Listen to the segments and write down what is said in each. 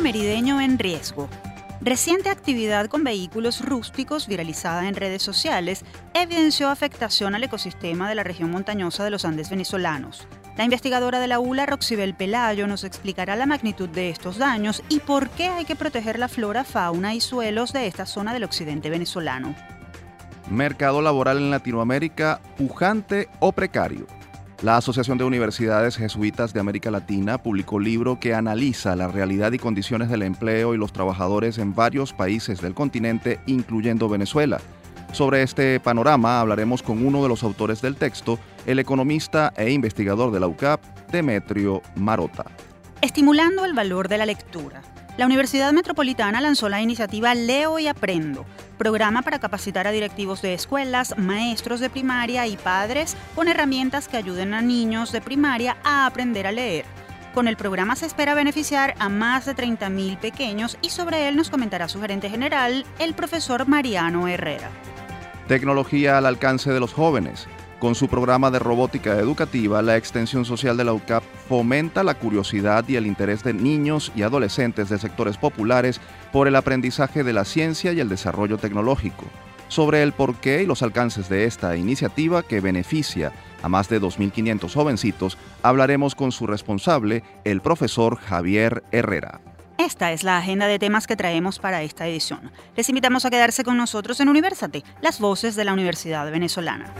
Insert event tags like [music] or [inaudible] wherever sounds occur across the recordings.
merideño en riesgo. Reciente actividad con vehículos rústicos viralizada en redes sociales evidenció afectación al ecosistema de la región montañosa de los Andes venezolanos. La investigadora de la ULA, Roxibel Pelayo, nos explicará la magnitud de estos daños y por qué hay que proteger la flora, fauna y suelos de esta zona del occidente venezolano. Mercado laboral en Latinoamérica, pujante o precario. La Asociación de Universidades Jesuitas de América Latina publicó libro que analiza la realidad y condiciones del empleo y los trabajadores en varios países del continente, incluyendo Venezuela. Sobre este panorama hablaremos con uno de los autores del texto, el economista e investigador de la UCAP, Demetrio Marota. Estimulando el valor de la lectura. La Universidad Metropolitana lanzó la iniciativa Leo y Aprendo, programa para capacitar a directivos de escuelas, maestros de primaria y padres con herramientas que ayuden a niños de primaria a aprender a leer. Con el programa se espera beneficiar a más de 30.000 pequeños y sobre él nos comentará su gerente general, el profesor Mariano Herrera. Tecnología al alcance de los jóvenes. Con su programa de robótica educativa, la extensión social de la UCAP fomenta la curiosidad y el interés de niños y adolescentes de sectores populares por el aprendizaje de la ciencia y el desarrollo tecnológico. Sobre el porqué y los alcances de esta iniciativa que beneficia a más de 2.500 jovencitos, hablaremos con su responsable, el profesor Javier Herrera. Esta es la agenda de temas que traemos para esta edición. Les invitamos a quedarse con nosotros en Universate, las voces de la Universidad Venezolana.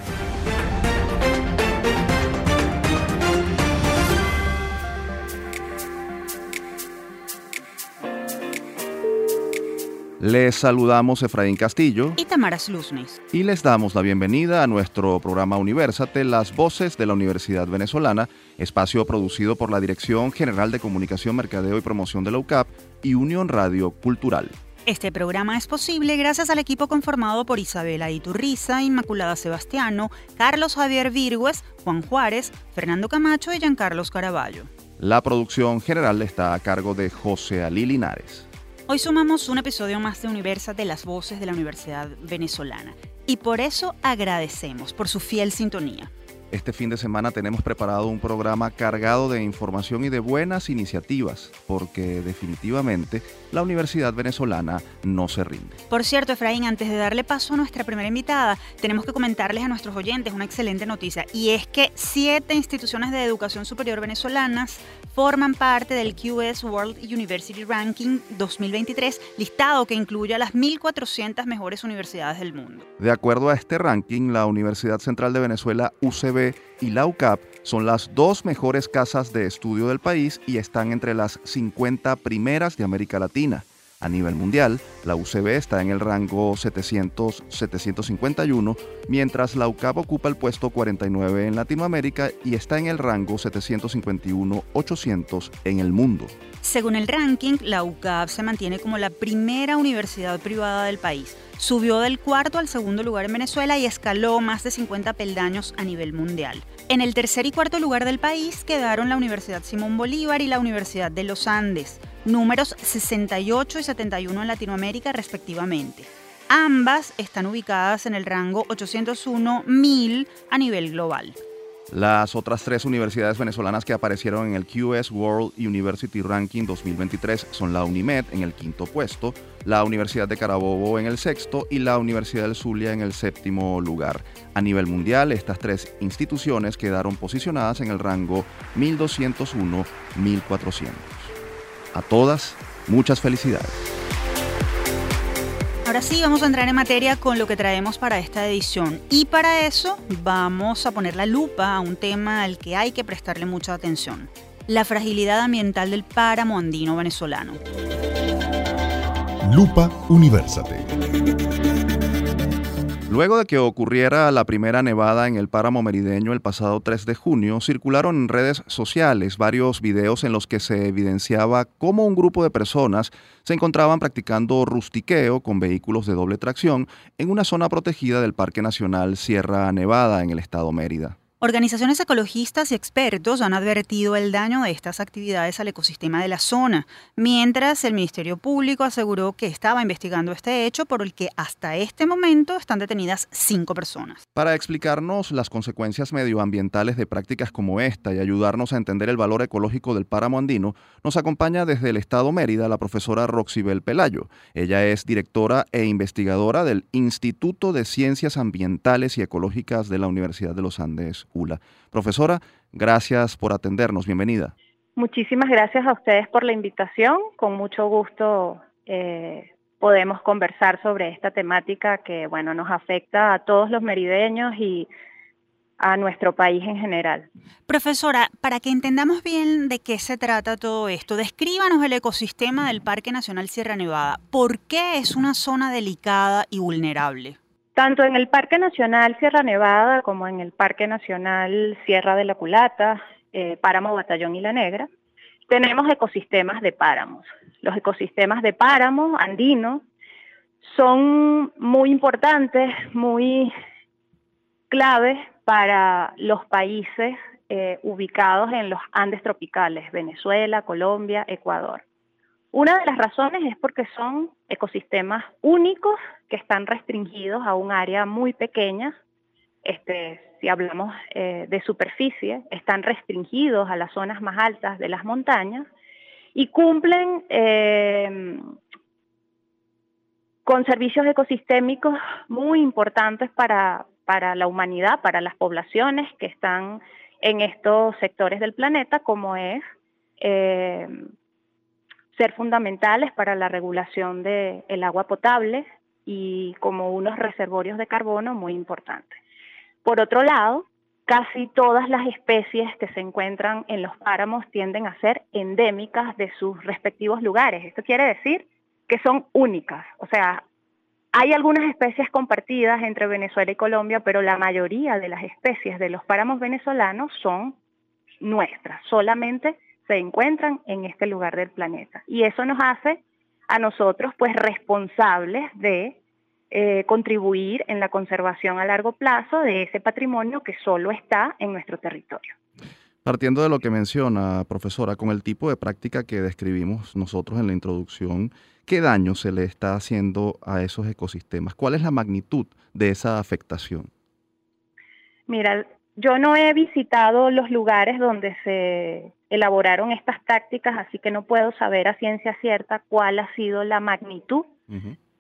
Les saludamos Efraín Castillo y Tamara Sluznis. Y les damos la bienvenida a nuestro programa Universate, Las Voces de la Universidad Venezolana, espacio producido por la Dirección General de Comunicación, Mercadeo y Promoción de la UCAP y Unión Radio Cultural. Este programa es posible gracias al equipo conformado por Isabela Iturriza, Inmaculada Sebastiano, Carlos Javier Virgües, Juan Juárez, Fernando Camacho y Giancarlos Caraballo. La producción general está a cargo de José Ali Linares. Hoy sumamos un episodio más de Universa de las Voces de la Universidad Venezolana y por eso agradecemos por su fiel sintonía. Este fin de semana tenemos preparado un programa cargado de información y de buenas iniciativas, porque definitivamente la Universidad Venezolana no se rinde. Por cierto, Efraín, antes de darle paso a nuestra primera invitada, tenemos que comentarles a nuestros oyentes una excelente noticia, y es que siete instituciones de educación superior venezolanas forman parte del QS World University Ranking 2023, listado que incluye a las 1.400 mejores universidades del mundo. De acuerdo a este ranking, la Universidad Central de Venezuela, UCB, y la UCAP son las dos mejores casas de estudio del país y están entre las 50 primeras de América Latina. A nivel mundial, la UCB está en el rango 700-751, mientras la UCAP ocupa el puesto 49 en Latinoamérica y está en el rango 751-800 en el mundo. Según el ranking, la UCAP se mantiene como la primera universidad privada del país. Subió del cuarto al segundo lugar en Venezuela y escaló más de 50 peldaños a nivel mundial. En el tercer y cuarto lugar del país quedaron la Universidad Simón Bolívar y la Universidad de los Andes números 68 y 71 en Latinoamérica respectivamente. Ambas están ubicadas en el rango 801.000 a nivel global. Las otras tres universidades venezolanas que aparecieron en el QS World University Ranking 2023 son la UNIMED en el quinto puesto, la Universidad de Carabobo en el sexto y la Universidad del Zulia en el séptimo lugar. A nivel mundial, estas tres instituciones quedaron posicionadas en el rango 1201-1400. A todas, muchas felicidades. Ahora sí, vamos a entrar en materia con lo que traemos para esta edición. Y para eso vamos a poner la lupa a un tema al que hay que prestarle mucha atención. La fragilidad ambiental del páramo andino venezolano. Lupa Universate. Luego de que ocurriera la primera nevada en el páramo merideño el pasado 3 de junio, circularon en redes sociales varios videos en los que se evidenciaba cómo un grupo de personas se encontraban practicando rustiqueo con vehículos de doble tracción en una zona protegida del Parque Nacional Sierra Nevada en el estado Mérida. Organizaciones ecologistas y expertos han advertido el daño de estas actividades al ecosistema de la zona, mientras el Ministerio Público aseguró que estaba investigando este hecho por el que hasta este momento están detenidas cinco personas. Para explicarnos las consecuencias medioambientales de prácticas como esta y ayudarnos a entender el valor ecológico del páramo andino, nos acompaña desde el Estado Mérida la profesora Roxibel Pelayo. Ella es directora e investigadora del Instituto de Ciencias Ambientales y Ecológicas de la Universidad de los Andes Profesora, gracias por atendernos, bienvenida. Muchísimas gracias a ustedes por la invitación, con mucho gusto eh, podemos conversar sobre esta temática que bueno nos afecta a todos los merideños y a nuestro país en general. Profesora, para que entendamos bien de qué se trata todo esto, descríbanos el ecosistema del Parque Nacional Sierra Nevada. ¿Por qué es una zona delicada y vulnerable? Tanto en el Parque Nacional Sierra Nevada como en el Parque Nacional Sierra de la Culata, eh, Páramo Batallón y La Negra, tenemos ecosistemas de páramos. Los ecosistemas de páramo andino son muy importantes, muy claves para los países eh, ubicados en los Andes tropicales, Venezuela, Colombia, Ecuador. Una de las razones es porque son ecosistemas únicos que están restringidos a un área muy pequeña. Este, si hablamos eh, de superficie, están restringidos a las zonas más altas de las montañas y cumplen eh, con servicios ecosistémicos muy importantes para, para la humanidad, para las poblaciones que están en estos sectores del planeta, como es eh, ser fundamentales para la regulación del agua potable y como unos reservorios de carbono muy importantes. Por otro lado, casi todas las especies que se encuentran en los páramos tienden a ser endémicas de sus respectivos lugares. Esto quiere decir que son únicas. O sea, hay algunas especies compartidas entre Venezuela y Colombia, pero la mayoría de las especies de los páramos venezolanos son nuestras. Solamente se encuentran en este lugar del planeta. Y eso nos hace a nosotros pues responsables de eh, contribuir en la conservación a largo plazo de ese patrimonio que solo está en nuestro territorio. Partiendo de lo que menciona, profesora, con el tipo de práctica que describimos nosotros en la introducción, ¿qué daño se le está haciendo a esos ecosistemas? ¿Cuál es la magnitud de esa afectación? Mira, yo no he visitado los lugares donde se elaboraron estas tácticas, así que no puedo saber a ciencia cierta cuál ha sido la magnitud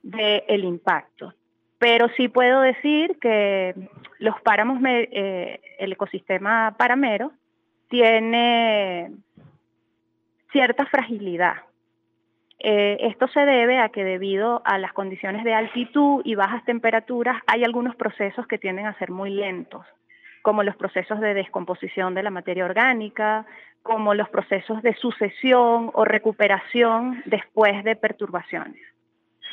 del impacto. Pero sí puedo decir que los páramos, eh, el ecosistema paramero tiene cierta fragilidad. Eh, esto se debe a que debido a las condiciones de altitud y bajas temperaturas hay algunos procesos que tienden a ser muy lentos como los procesos de descomposición de la materia orgánica, como los procesos de sucesión o recuperación después de perturbaciones.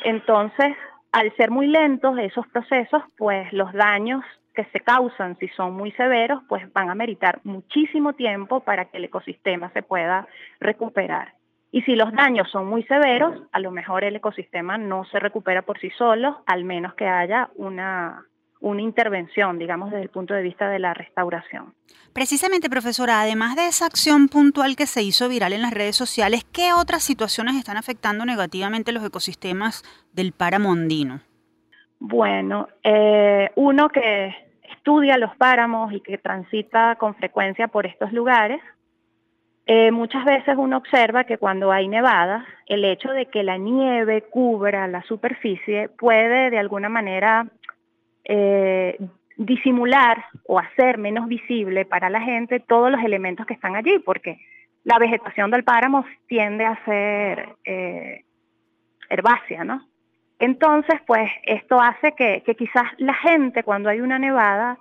Entonces, al ser muy lentos esos procesos, pues los daños que se causan, si son muy severos, pues van a meritar muchísimo tiempo para que el ecosistema se pueda recuperar. Y si los daños son muy severos, a lo mejor el ecosistema no se recupera por sí solo, al menos que haya una una intervención, digamos, desde el punto de vista de la restauración. Precisamente, profesora, además de esa acción puntual que se hizo viral en las redes sociales, ¿qué otras situaciones están afectando negativamente los ecosistemas del páramo andino? Bueno, eh, uno que estudia los páramos y que transita con frecuencia por estos lugares, eh, muchas veces uno observa que cuando hay nevada, el hecho de que la nieve cubra la superficie puede de alguna manera eh, disimular o hacer menos visible para la gente todos los elementos que están allí, porque la vegetación del páramo tiende a ser eh, herbácea, ¿no? Entonces, pues esto hace que, quizás la gente cuando hay una nevada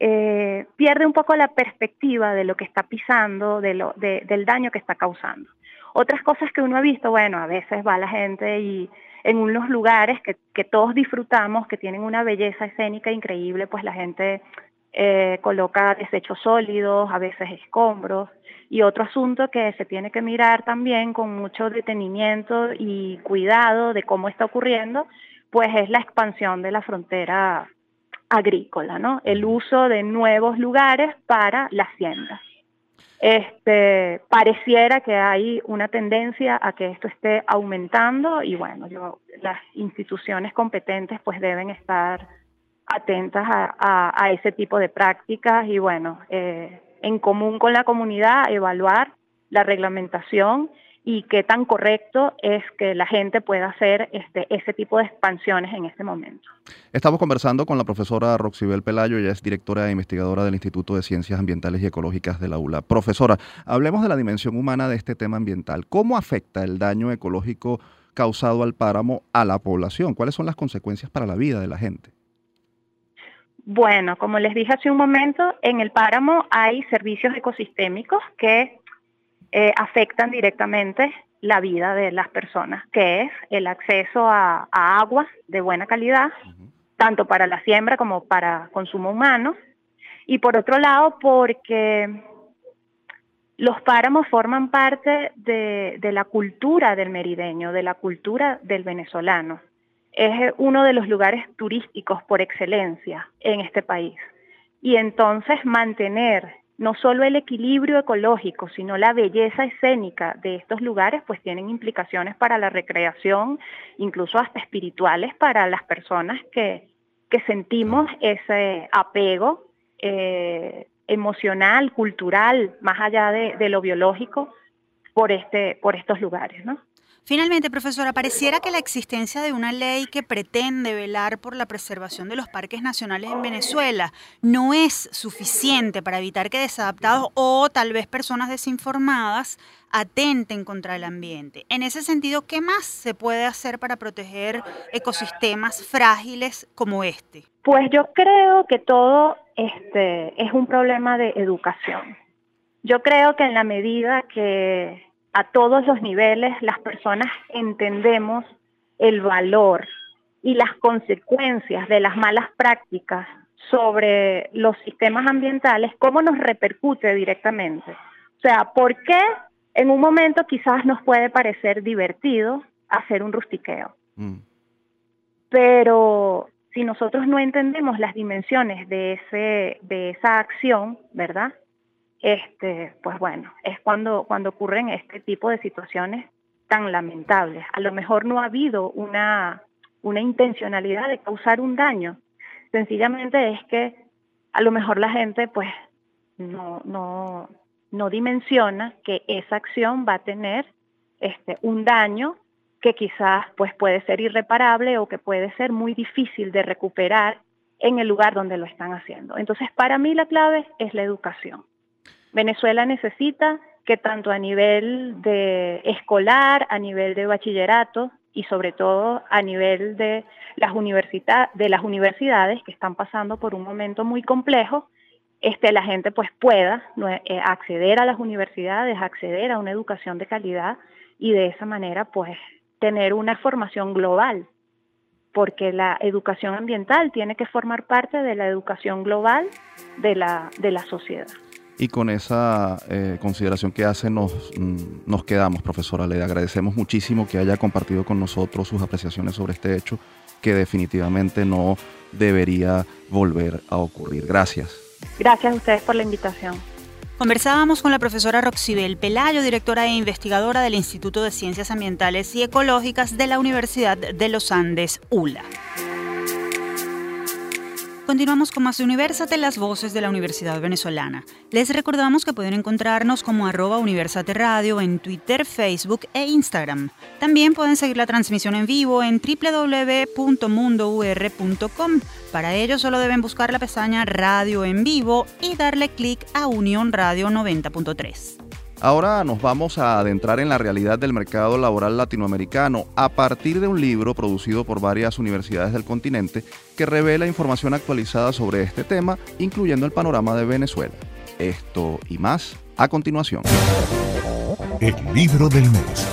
eh, pierde un poco la perspectiva de lo que está pisando, de lo, del daño que está causando. Otras cosas que uno ha visto, bueno, a veces va la gente y en unos lugares que, que todos disfrutamos, que tienen una belleza escénica increíble, pues la gente eh, coloca desechos sólidos, a veces escombros. Y otro asunto que se tiene que mirar también con mucho detenimiento y cuidado de cómo está ocurriendo, pues es la expansión de la frontera agrícola, ¿no? El uso de nuevos lugares para la siembra. Este, pareciera que hay una tendencia a que esto esté aumentando y bueno, yo, las instituciones competentes pues deben estar atentas a, ese tipo de prácticas y bueno, eh, en común con la comunidad evaluar la reglamentación y qué tan correcto es que la gente pueda hacer este, ese tipo de expansiones en este momento. Estamos conversando con la profesora Roxibel Pelayo, ella es directora e investigadora del Instituto de Ciencias Ambientales y Ecológicas de la ULA. Profesora, hablemos de la dimensión humana de este tema ambiental. ¿Cómo afecta el daño ecológico causado al páramo a la población? ¿Cuáles son las consecuencias para la vida de la gente? Bueno, como les dije hace un momento, en el páramo hay servicios ecosistémicos que eh, afectan directamente la vida de las personas, que es el acceso a, agua de buena calidad, tanto para la siembra como para consumo humano. Y por otro lado, porque los páramos forman parte de, de, la cultura del merideño, de la cultura del venezolano. Es uno de los lugares turísticos por excelencia en este país. Y entonces mantener no solo el equilibrio ecológico, sino la belleza escénica de estos lugares, pues tienen implicaciones para la recreación, incluso hasta espirituales para las personas que, sentimos ese apego eh, emocional, cultural, más allá de, de, lo biológico, por, este, por estos lugares, ¿no? Finalmente, profesora, pareciera que la existencia de una ley que pretende velar por la preservación de los parques nacionales en Venezuela no es suficiente para evitar que desadaptados o tal vez personas desinformadas atenten contra el ambiente. En ese sentido, ¿qué más se puede hacer para proteger ecosistemas frágiles como este? Pues yo creo que todo este es un problema de educación. Yo creo que en la medida que a todos los niveles las personas entendemos el valor y las consecuencias de las malas prácticas sobre los sistemas ambientales, cómo nos repercute directamente. O sea, ¿por qué en un momento quizás nos puede parecer divertido hacer un rustiqueo? Mm. Pero si nosotros no entendemos las dimensiones de, ese, de esa acción, ¿verdad? Este, pues bueno, es cuando, ocurren este tipo de situaciones tan lamentables. A lo mejor no ha habido una, intencionalidad de causar un daño, sencillamente es que a lo mejor la gente pues no, no, no dimensiona que esa acción va a tener este, un daño que quizás pues puede ser irreparable o que puede ser muy difícil de recuperar en el lugar donde lo están haciendo. Entonces, para mí la clave es la educación. Venezuela necesita que tanto a nivel de escolar, a nivel de bachillerato y sobre todo a nivel de las, de las universidades que están pasando por un momento muy complejo, este, la gente pues pueda eh, acceder a las universidades, acceder a una educación de calidad y de esa manera pues tener una formación global, porque la educación ambiental tiene que formar parte de la educación global de la, de la sociedad. Y con esa eh, consideración que hace nos, mm, nos quedamos, profesora. Le agradecemos muchísimo que haya compartido con nosotros sus apreciaciones sobre este hecho que definitivamente no debería volver a ocurrir. Gracias. Gracias a ustedes por la invitación. Conversábamos con la profesora Roxibel Pelayo, directora e investigadora del Instituto de Ciencias Ambientales y Ecológicas de la Universidad de los Andes, ULA. Continuamos con más de Universate, las voces de la Universidad Venezolana. Les recordamos que pueden encontrarnos como arroba Universate Radio en Twitter, Facebook e Instagram. También pueden seguir la transmisión en vivo en www.mundour.com. Para ello solo deben buscar la pestaña Radio en vivo y darle clic a Unión Radio 90.3. Ahora nos vamos a adentrar en la realidad del mercado laboral latinoamericano a partir de un libro producido por varias universidades del continente que revela información actualizada sobre este tema, incluyendo el panorama de Venezuela. Esto y más a continuación. El libro del mes.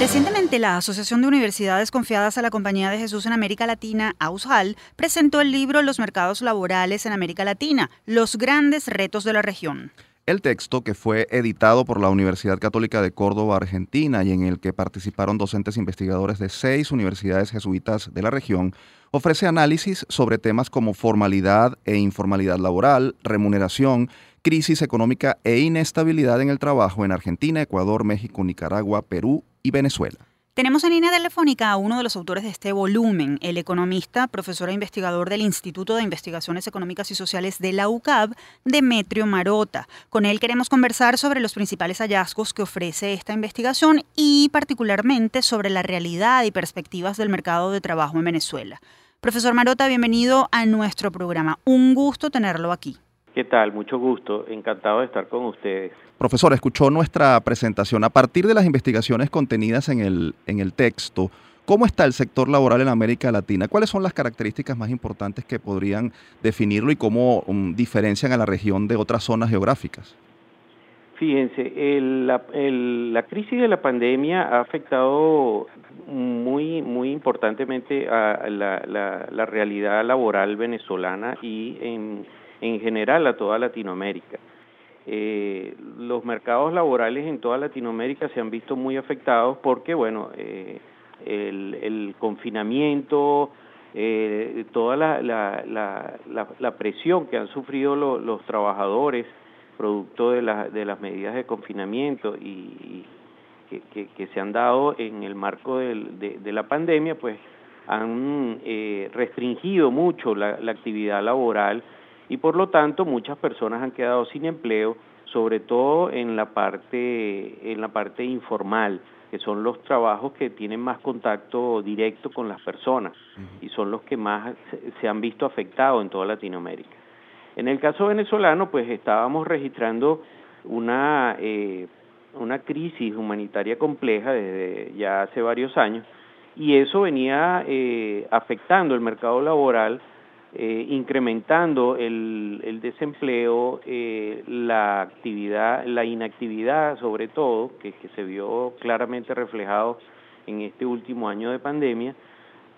Recientemente, la Asociación de Universidades Confiadas a la Compañía de Jesús en América Latina, AUSHAL, presentó el libro Los mercados laborales en América Latina, los grandes retos de la región. El texto, que fue editado por la Universidad Católica de Córdoba, Argentina, y en el que participaron docentes investigadores de seis universidades jesuitas de la región, ofrece análisis sobre temas como formalidad e informalidad laboral, remuneración, crisis económica e inestabilidad en el trabajo en Argentina, Ecuador, México, Nicaragua, Perú y Venezuela. Tenemos en línea telefónica a uno de los autores de este volumen, el economista, profesor e investigador del Instituto de Investigaciones Económicas y Sociales de la UCAB, Demetrio Marota. Con él queremos conversar sobre los principales hallazgos que ofrece esta investigación y particularmente sobre la realidad y perspectivas del mercado de trabajo en Venezuela. Profesor Marota, bienvenido a nuestro programa. Un gusto tenerlo aquí. ¿Qué tal? Mucho gusto. Encantado de estar con ustedes. Profesor, escuchó nuestra presentación. A partir de las investigaciones contenidas en el, en el texto, ¿cómo está el sector laboral en América Latina? ¿Cuáles son las características más importantes que podrían definirlo y cómo um, diferencian a la región de otras zonas geográficas? Fíjense, la, crisis de la pandemia ha afectado muy, muy importantemente a la, la realidad laboral venezolana y en en general a toda Latinoamérica. Eh, los mercados laborales en toda Latinoamérica se han visto muy afectados porque, bueno, eh, el, confinamiento, eh, toda la, la, presión que han sufrido los trabajadores producto de, de las medidas de confinamiento y, que, se han dado en el marco de, de la pandemia, pues han restringido mucho la actividad laboral y por lo tanto muchas personas han quedado sin empleo, sobre todo en la parte en la parte informal, que son los trabajos que tienen más contacto directo con las personas y son los que más se han visto afectados en toda Latinoamérica. En el caso venezolano, pues estábamos registrando una eh, una crisis humanitaria compleja desde ya hace varios años y eso venía eh, afectando el mercado laboral eh, incrementando el, el desempleo, eh, la actividad, la inactividad sobre todo, que, que se vio claramente reflejado en este último año de pandemia,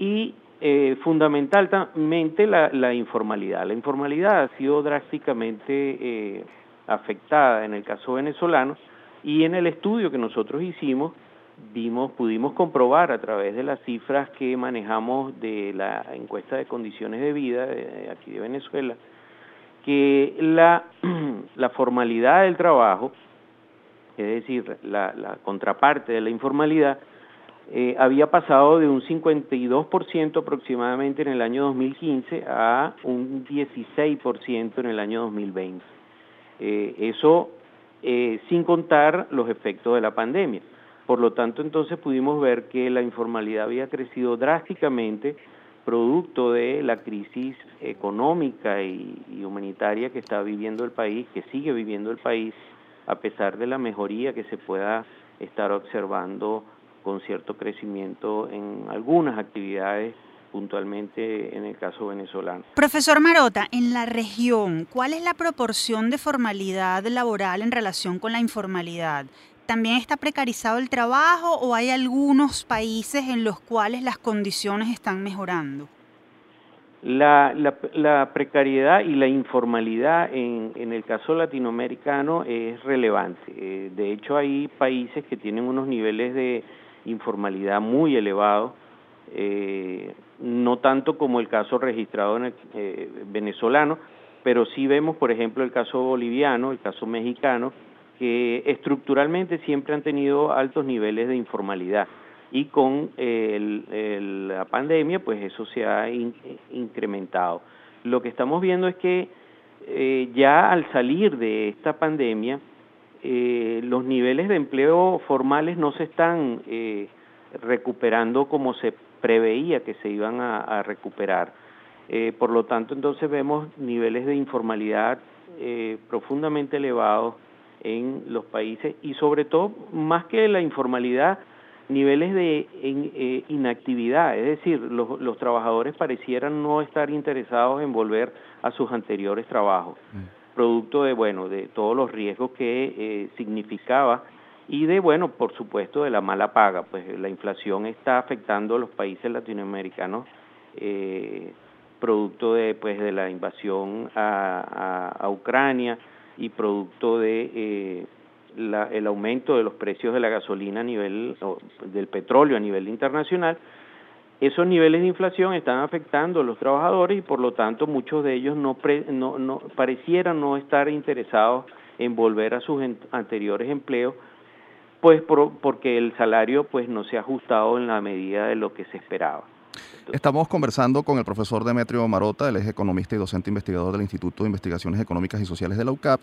y eh, fundamentalmente la, la, informalidad. La informalidad ha sido drásticamente afectada en el caso venezolano y en el estudio que nosotros hicimos vimos, pudimos comprobar a través de las cifras que manejamos de la encuesta de condiciones de vida de aquí de Venezuela, que la, [clears throat] la formalidad del trabajo, es decir, la, la contraparte de la informalidad, eh, había pasado de un 52% aproximadamente en el año 2015 a un 16% en el año 2020. Eh, eso eh, sin contar los efectos de la pandemia. Por lo tanto, entonces pudimos ver que la informalidad había crecido drásticamente producto de la crisis económica y, humanitaria que está viviendo el país, que sigue viviendo el país, a pesar de la mejoría que se pueda estar observando con cierto crecimiento en algunas actividades puntualmente en el caso venezolano. Profesor Marota, en la región, ¿cuál es la proporción de formalidad laboral en relación con la informalidad? También está precarizado el trabajo o hay algunos países en los cuales las condiciones están mejorando? La, la, precariedad y la informalidad en, en, el caso latinoamericano es relevante. Eh, de hecho, hay países que tienen unos niveles de informalidad muy elevados, eh, no tanto como el caso registrado en el eh, venezolano, pero sí vemos, por ejemplo, el caso boliviano, el caso mexicano, que estructuralmente siempre han tenido altos niveles de informalidad y con la pandemia pues eso se ha incrementado. Lo que estamos viendo es que eh, ya al salir de esta pandemia eh, los niveles de empleo formales no se están eh, recuperando como se preveía que se iban a, recuperar. por lo tanto, entonces vemos niveles de informalidad profundamente elevados en los países y sobre todo, más que la informalidad, niveles de eh, inactividad, es decir, los, los, trabajadores parecieran no estar interesados en volver a sus anteriores trabajos, mm. producto de, bueno, de todos los riesgos que eh, significaba y de, bueno, por supuesto, de la mala paga, pues la inflación está afectando a los países latinoamericanos eh, producto de, pues, de la invasión a, a, a Ucrania, y producto de eh, el aumento de los precios de la gasolina a nivel, del petróleo a nivel internacional, esos niveles de inflación están afectando a los trabajadores y por lo tanto muchos de ellos no, no, parecieran no estar interesados en volver a sus anteriores empleos, pues porque el salario pues no se ha ajustado en la medida de lo que se esperaba. Estamos conversando con el profesor Demetrio Marota, el es economista y docente investigador del Instituto de Investigaciones Económicas y Sociales de la UCAP,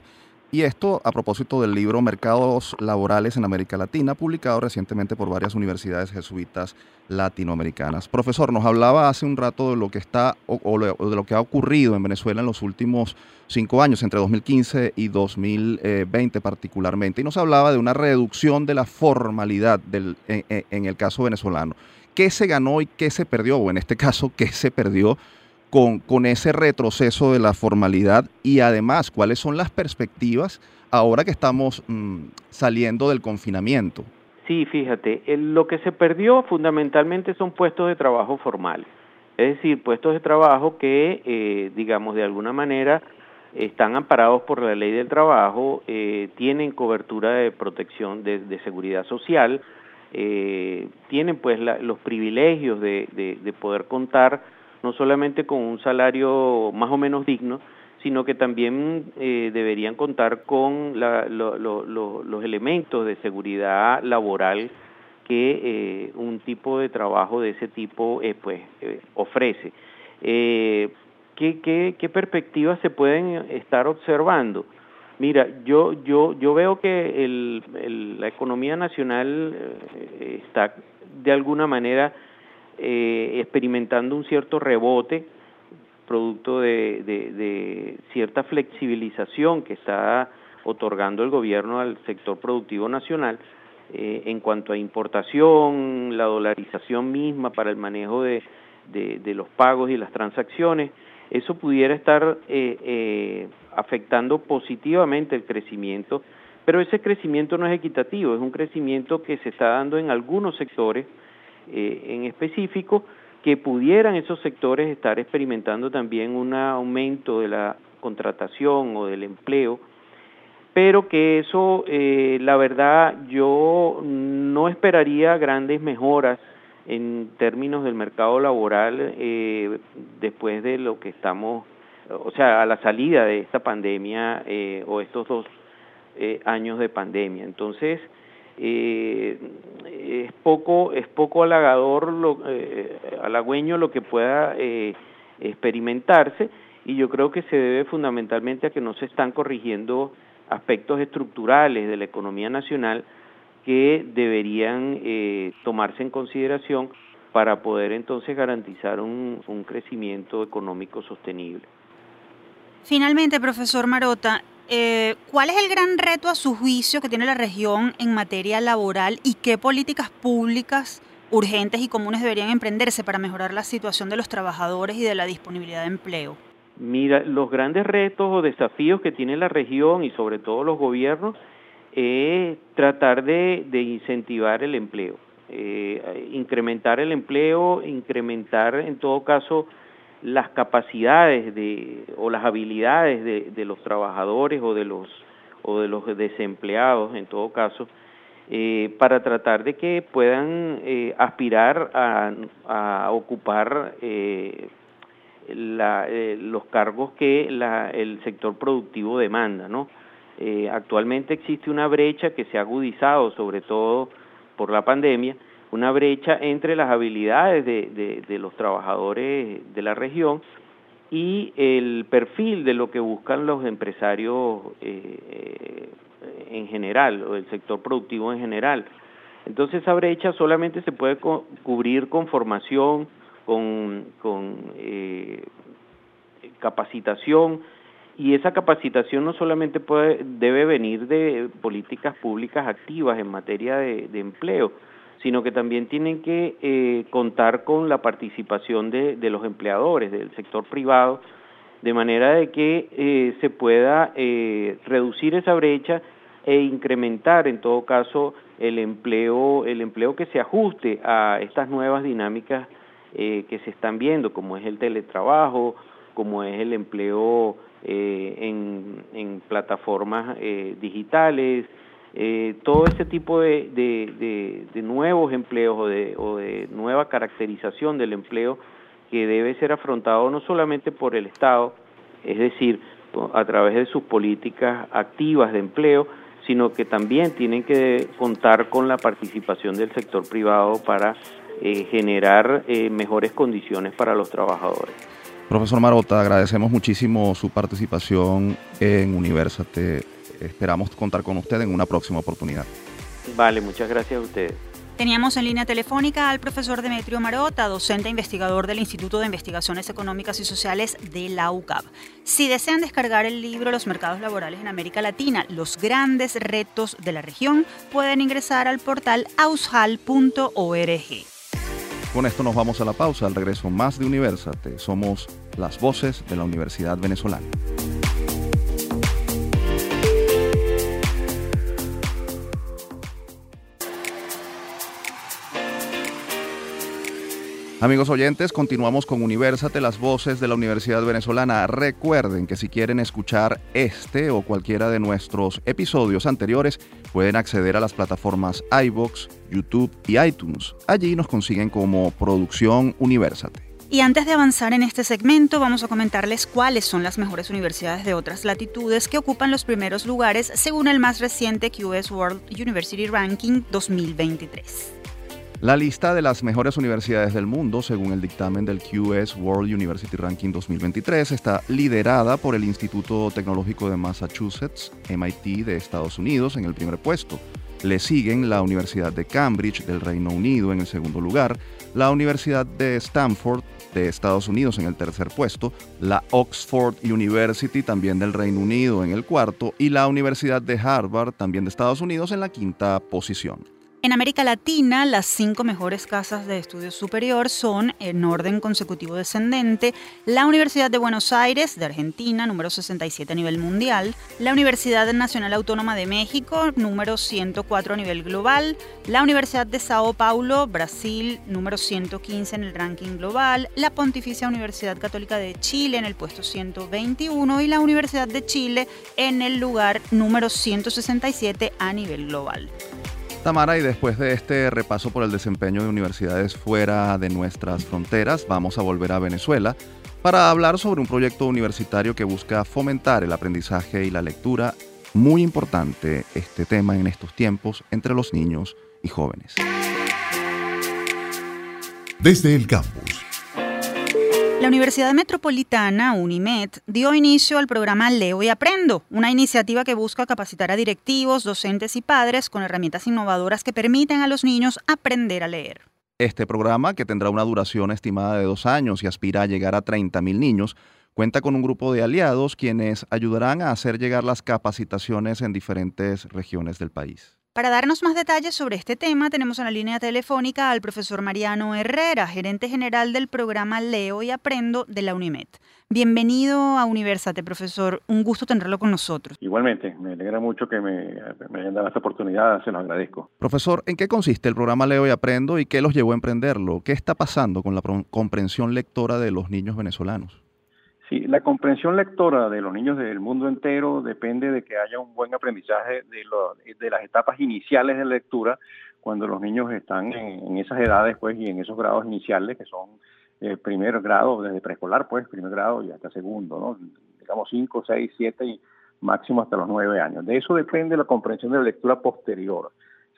y esto a propósito del libro Mercados Laborales en América Latina, publicado recientemente por varias universidades jesuitas latinoamericanas. Profesor, nos hablaba hace un rato de lo que está o, de lo que ha ocurrido en Venezuela en los últimos cinco años, entre 2015 y 2020 particularmente, y nos hablaba de una reducción de la formalidad del, en el caso venezolano. ¿Qué se ganó y qué se perdió? O en este caso, ¿qué se perdió con, con ese retroceso de la formalidad y además cuáles son las perspectivas ahora que estamos mm, saliendo del confinamiento. Sí, fíjate, lo que se perdió fundamentalmente son puestos de trabajo formales, es decir, puestos de trabajo que, eh, digamos, de alguna manera están amparados por la ley del trabajo, eh, tienen cobertura de protección de, seguridad social, eh, tienen pues los privilegios de, de poder contar no solamente con un salario más o menos digno, sino que también eh, deberían contar con los elementos de seguridad laboral que eh, un tipo de trabajo de ese tipo pues ofrece. ¿qué, qué, qué perspectivas se pueden estar observando? Mira, yo yo yo veo que la economía nacional está de alguna manera eh, experimentando un cierto rebote producto de, cierta flexibilización que está otorgando el gobierno al sector productivo nacional eh, en cuanto a importación, la dolarización misma para el manejo de, los pagos y las transacciones, eso pudiera estar eh, afectando positivamente el crecimiento, pero ese crecimiento no es equitativo, es un crecimiento que se está dando en algunos sectores, eh, en específico que pudieran esos sectores estar experimentando también un aumento de la contratación o del empleo, pero que eso, eh, la verdad, yo no esperaría grandes mejoras en términos del mercado laboral eh, después de lo que estamos, o sea, a la salida de esta pandemia o estos dos años de pandemia. Entonces, eh, es poco es poco halagador lo, eh, halagüeño lo que pueda eh, experimentarse y yo creo que se debe fundamentalmente a que no se están corrigiendo aspectos estructurales de la economía nacional que deberían eh, tomarse en consideración para poder entonces garantizar un, un crecimiento económico sostenible. Finalmente, profesor Marota, eh, ¿Cuál es el gran reto a su juicio que tiene la región en materia laboral y qué políticas públicas urgentes y comunes deberían emprenderse para mejorar la situación de los trabajadores y de la disponibilidad de empleo? Mira, los grandes retos o desafíos que tiene la región y sobre todo los gobiernos es tratar de, incentivar el empleo, eh, incrementar el empleo, incrementar en todo caso las capacidades de, o las habilidades de, los trabajadores o de los, o de los desempleados, en todo caso, eh, para tratar de que puedan eh, aspirar a, ocupar eh, eh, los cargos que el sector productivo demanda, ¿no? Eh, actualmente existe una brecha que se ha agudizado, sobre todo por la pandemia, una brecha entre las habilidades de, los trabajadores de la región y el perfil de lo que buscan los empresarios eh, en general o el sector productivo en general. Entonces esa brecha solamente se puede cubrir con formación, con, eh, capacitación y esa capacitación no solamente debe venir de políticas públicas activas en materia de empleo, sino que también tienen que eh, contar con la participación de, de, los empleadores, del sector privado, de manera de que eh, se pueda eh, reducir esa brecha e incrementar en todo caso el empleo, el empleo que se ajuste a estas nuevas dinámicas que se están viendo, como es el teletrabajo, como es el empleo en, plataformas digitales, todo ese tipo de, nuevos empleos o de, de nueva caracterización del empleo que debe ser afrontado no solamente por el Estado, es decir, a través de sus políticas activas de empleo, sino que también tienen que contar con la participación del sector privado para eh, generar eh, mejores condiciones para los trabajadores. Profesor Marota, agradecemos muchísimo su participación en Universate. Esperamos contar con usted en una próxima oportunidad. Vale, muchas gracias a ustedes. Teníamos en línea telefónica al profesor Demetrio Marota, docente e investigador del Instituto de Investigaciones Económicas y Sociales de la UCAP. Si desean descargar el libro Los mercados laborales en América Latina, los grandes retos de la región, pueden ingresar al portal aushal.org. Con esto nos vamos a la pausa. Al regreso más de Universate. Somos las voces de la Universidad Venezolana. Amigos oyentes, continuamos con Universate, las voces de la Universidad Venezolana. Recuerden que si quieren escuchar este o cualquiera de nuestros episodios anteriores, pueden acceder a las plataformas iBox, YouTube y iTunes. Allí nos consiguen como Producción Universate. Y antes de avanzar en este segmento, vamos a comentarles cuáles son las mejores universidades de otras latitudes que ocupan los primeros lugares según el más reciente QS World University Ranking 2023. La lista de las mejores universidades del mundo, según el dictamen del QS World University Ranking 2023, está liderada por el Instituto Tecnológico de Massachusetts, MIT de Estados Unidos, en el primer puesto. Le siguen la Universidad de Cambridge del Reino Unido en el segundo lugar, la Universidad de Stanford de Estados Unidos en el tercer puesto, la Oxford University también del Reino Unido en el cuarto y la Universidad de Harvard también de Estados Unidos en la quinta posición. En América Latina, las cinco mejores casas de estudios superior son, en orden consecutivo descendente, la Universidad de Buenos Aires, de Argentina, número 67 a nivel mundial, la Universidad Nacional Autónoma de México, número 104 a nivel global, la Universidad de Sao Paulo, Brasil, número 115 en el ranking global, la Pontificia Universidad Católica de Chile en el puesto 121 y la Universidad de Chile en el lugar número 167 a nivel global. Tamara, y después de este repaso por el desempeño de universidades fuera de nuestras fronteras, vamos a volver a Venezuela para hablar sobre un proyecto universitario que busca fomentar el aprendizaje y la lectura. Muy importante este tema en estos tiempos entre los niños y jóvenes. Desde el campus la Universidad Metropolitana, UNIMED, dio inicio al programa Leo y Aprendo, una iniciativa que busca capacitar a directivos, docentes y padres con herramientas innovadoras que permiten a los niños aprender a leer. Este programa, que tendrá una duración estimada de dos años y aspira a llegar a 30.000 niños, cuenta con un grupo de aliados quienes ayudarán a hacer llegar las capacitaciones en diferentes regiones del país. Para darnos más detalles sobre este tema, tenemos en la línea telefónica al profesor Mariano Herrera, gerente general del programa Leo y Aprendo de la UNIMED. Bienvenido a Universate, profesor. Un gusto tenerlo con nosotros. Igualmente, me alegra mucho que me, me hayan dado esta oportunidad, se lo agradezco. Profesor, ¿en qué consiste el programa Leo y Aprendo y qué los llevó a emprenderlo? ¿Qué está pasando con la comprensión lectora de los niños venezolanos? Sí, la comprensión lectora de los niños del mundo entero depende de que haya un buen aprendizaje de, de las etapas iniciales de lectura, cuando los niños están en, esas edades pues y en esos grados iniciales que son eh, primer grado, desde preescolar pues, primer grado y hasta segundo, ¿no? digamos 5, 6, 7 y máximo hasta los 9 años. De eso depende la comprensión de la lectura posterior.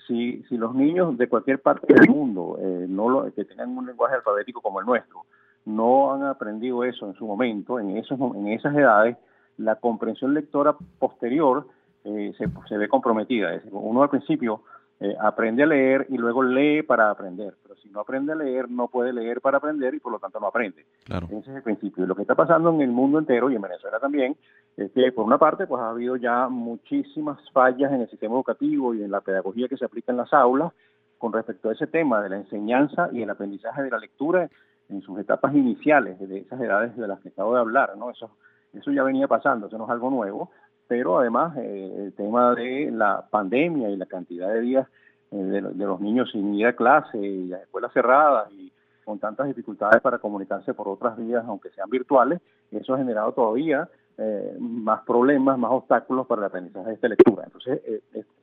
Si, si los niños de cualquier parte del mundo eh, lo, que tengan un lenguaje alfabético como el nuestro, no han aprendido eso en su momento, en, esos, en esas edades, la comprensión lectora posterior eh, se, se, ve comprometida. Es decir, uno al principio eh, aprende a leer y luego lee para aprender, pero si no aprende a leer, no puede leer para aprender y por lo tanto no aprende. Claro. Ese es el principio. Y lo que está pasando en el mundo entero y en Venezuela también es que, por una parte, pues ha habido ya muchísimas fallas en el sistema educativo y en la pedagogía que se aplica en las aulas con respecto a ese tema de la enseñanza y el aprendizaje de la lectura en sus etapas iniciales, de esas edades de las que acabo de hablar, ¿no? Eso, eso ya venía pasando, eso no es algo nuevo, pero además eh, el tema de la pandemia y la cantidad de días eh, de, los niños sin ir a clase y las escuelas cerradas y con tantas dificultades para comunicarse por otras vías, aunque sean virtuales, eso ha generado todavía eh, más problemas, más obstáculos para el aprendizaje de esta lectura. Entonces,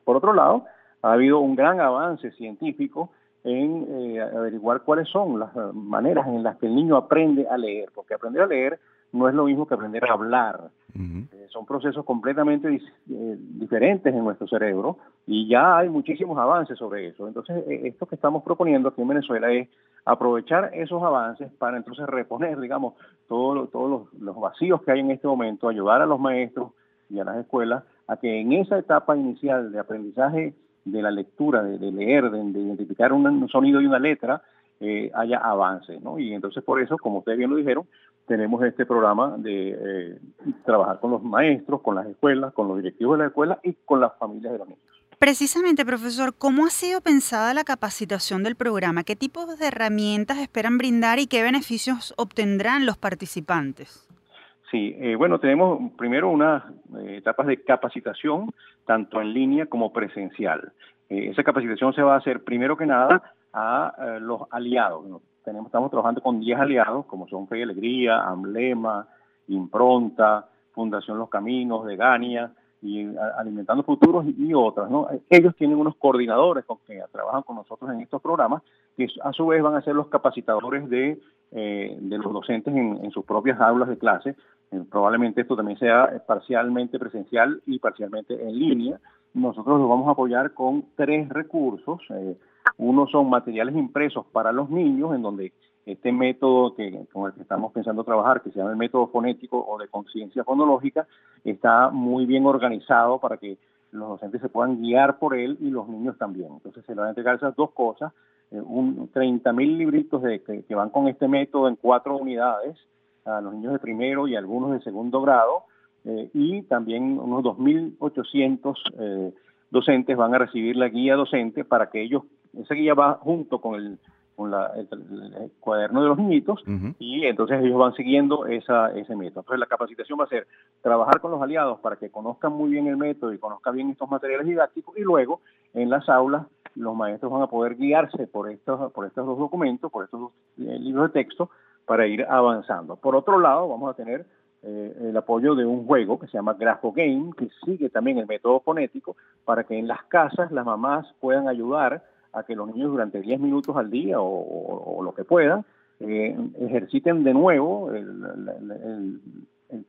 por otro lado, ha habido un gran avance científico en averiguar cuáles son las maneras en las que el niño aprende a leer, porque aprender a leer no es lo mismo que aprender a hablar. son procesos completamente diferentes en nuestro cerebro y ya hay muchísimos avances sobre eso. Entonces, esto que estamos proponiendo aquí en Venezuela es aprovechar esos avances para entonces reponer, digamos, todos todo los, vacíos que hay en este momento, ayudar a los maestros y a las escuelas a que en esa etapa inicial de aprendizaje de la lectura, de, leer, de, identificar un sonido y una letra, eh, haya avance, ¿no? Y entonces por eso, como ustedes bien lo dijeron, tenemos este programa de eh, trabajar con los maestros, con las escuelas, con los directivos de la escuela y con las familias de los niños. Precisamente, profesor, ¿cómo ha sido pensada la capacitación del programa? ¿Qué tipos de herramientas esperan brindar y qué beneficios obtendrán los participantes? Sí, eh, bueno, tenemos primero unas eh, etapas de capacitación, tanto en línea como presencial. Eh, esa capacitación se va a hacer primero que nada a los aliados. Tenemos, estamos trabajando con 10 aliados, como son Fe y Alegría, Amlema, Impronta, Fundación Los Caminos, de Gania, y Alimentando Futuros y, otras. ¿no? Ellos tienen unos coordinadores que trabajan con nosotros en estos programas que a su vez van a ser los capacitadores de, de los docentes en, sus propias aulas de clase. Eh, probablemente esto también sea parcialmente presencial y parcialmente en línea. Nosotros los vamos a apoyar con tres recursos. Eh, uno son materiales impresos para los niños, en donde este método que, con el que estamos pensando trabajar, que se llama el método fonético o de conciencia fonológica, está muy bien organizado para que los docentes se puedan guiar por él y los niños también. Entonces se le van a entregar esas dos cosas, eh, un 30 mil libritos que, van con este método en cuatro unidades a los niños de primero y algunos de segundo grado, eh, y también unos 2.800 eh, docentes van a recibir la guía docente para que ellos, esa guía va junto con el con el, cuaderno de los niñitos y entonces ellos van siguiendo esa, ese método. Entonces la capacitación va a ser trabajar con los aliados para que conozcan muy bien el método y conozcan bien estos materiales didácticos y luego en las aulas los maestros van a poder guiarse por estos, por estos dos documentos, por estos dos eh, libros de texto para ir avanzando. Por otro lado, vamos a tener eh, el apoyo de un juego que se llama Grapho Game, que sigue también el método fonético, para que en las casas las mamás puedan ayudar a que los niños durante 10 minutos al día o, lo que puedan eh, ejerciten de nuevo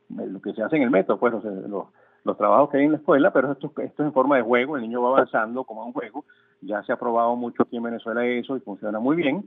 lo que se hace en el método, pues los, trabajos que hay en la escuela, pero esto, esto es en forma de juego, el niño va avanzando como un juego, ya se ha probado mucho aquí en Venezuela eso y funciona muy bien.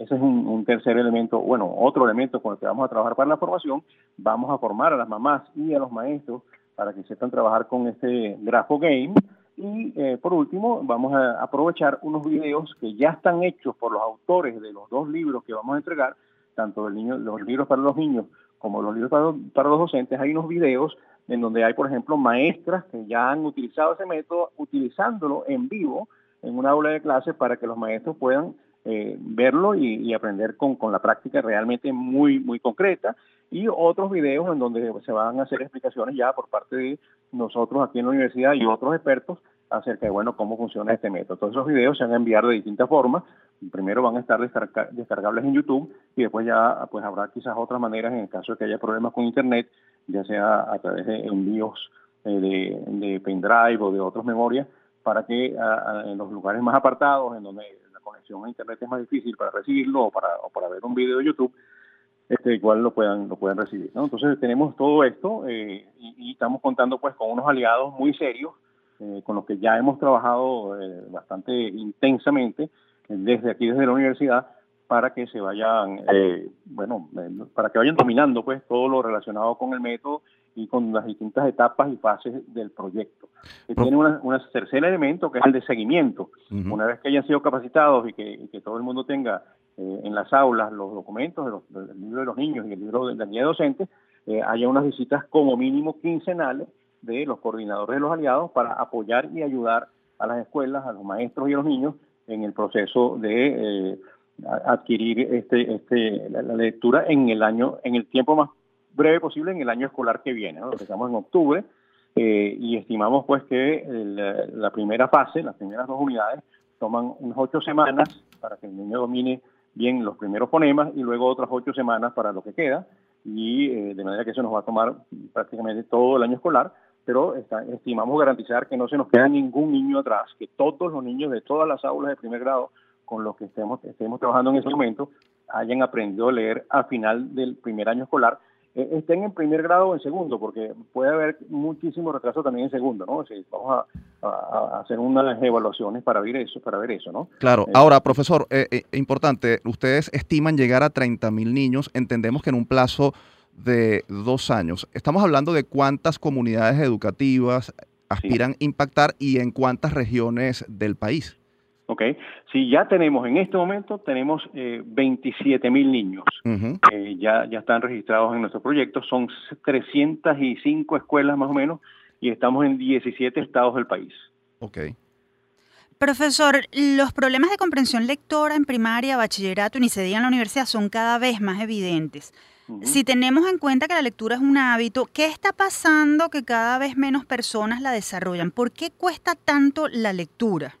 Ese es un, un, tercer elemento, bueno, otro elemento con el que vamos a trabajar para la formación. Vamos a formar a las mamás y a los maestros para que sepan trabajar con este grafo game y eh, por último, vamos a aprovechar unos videos que ya están hechos por los autores de los dos libros que vamos a entregar, tanto el niño, los libros para los niños como los libros para, para los docentes. Hay unos videos en donde hay, por ejemplo, maestras que ya han utilizado ese método, utilizándolo en vivo en una aula de clase para que los maestros puedan eh, verlo y, aprender con, con, la práctica realmente muy, muy concreta. Y otros videos en donde se van a hacer explicaciones ya por parte de nosotros aquí en la universidad y otros expertos acerca de, bueno, cómo funciona este método. Todos esos videos se van a enviar de distintas formas. Primero van a estar descargables en YouTube y después ya pues habrá quizás otras maneras en el caso de que haya problemas con Internet, ya sea a través de envíos eh, de, pendrive o de otras memorias, para que en los lugares más apartados, en donde conexión a internet es más difícil para recibirlo o para, para ver un video de YouTube, este, igual lo puedan, lo pueden recibir. Entonces tenemos todo esto eh, y, estamos contando pues con unos aliados muy serios eh, con los que ya hemos trabajado bastante intensamente desde aquí, desde la universidad, para que se vayan, bueno, para que vayan dominando pues todo lo relacionado con el método y con las distintas etapas y fases del proyecto. tiene un tercer elemento que es el de seguimiento. Una vez que hayan sido capacitados y que, todo el mundo tenga eh, en las aulas los documentos de los, del libro de los niños y el libro de la guía de docentes, eh, haya unas visitas como mínimo quincenales de los coordinadores de los aliados para apoyar y ayudar a las escuelas, a los maestros y a los niños en el proceso de eh, adquirir este, este, la, lectura en el año, en el tiempo más breve posible en el año escolar que viene. ¿no? Empezamos en octubre eh, y estimamos pues que la primera fase, las primeras dos unidades, toman unas ocho semanas para que el niño domine bien los primeros fonemas y luego otras ocho semanas para lo que queda. y de manera que eso nos va a tomar prácticamente todo el año escolar, pero estimamos garantizar que no se nos queda ningún niño atrás, que todos los niños de todas las aulas de primer grado con los que estemos, estemos trabajando en ese momento hayan aprendido a leer al final del primer año escolar eh, estén en primer grado o en segundo, porque puede haber muchísimo retraso también en segundo, ¿no? vamos a, hacer unas evaluaciones para ver eso, para ver eso, ¿no? Claro. Eh, Ahora, profesor, eh, importante, ustedes estiman llegar a 30 mil niños, entendemos que en un plazo de dos años. Estamos hablando de cuántas comunidades educativas aspiran a impactar y en cuántas regiones del país. ¿Ok? Si ya tenemos, en este momento, tenemos eh, 27 mil niños que ya, ya están registrados en nuestro proyecto, son 305 escuelas más o menos y estamos en 17 estados del país. Ok. Profesor, los problemas de comprensión lectora en primaria, bachillerato y ni se diga en la universidad son cada vez más evidentes. Si tenemos en cuenta que la lectura es un hábito, ¿qué está pasando que cada vez menos personas la desarrollan? ¿Por qué cuesta tanto la lectura?